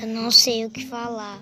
Eu não sei o que falar.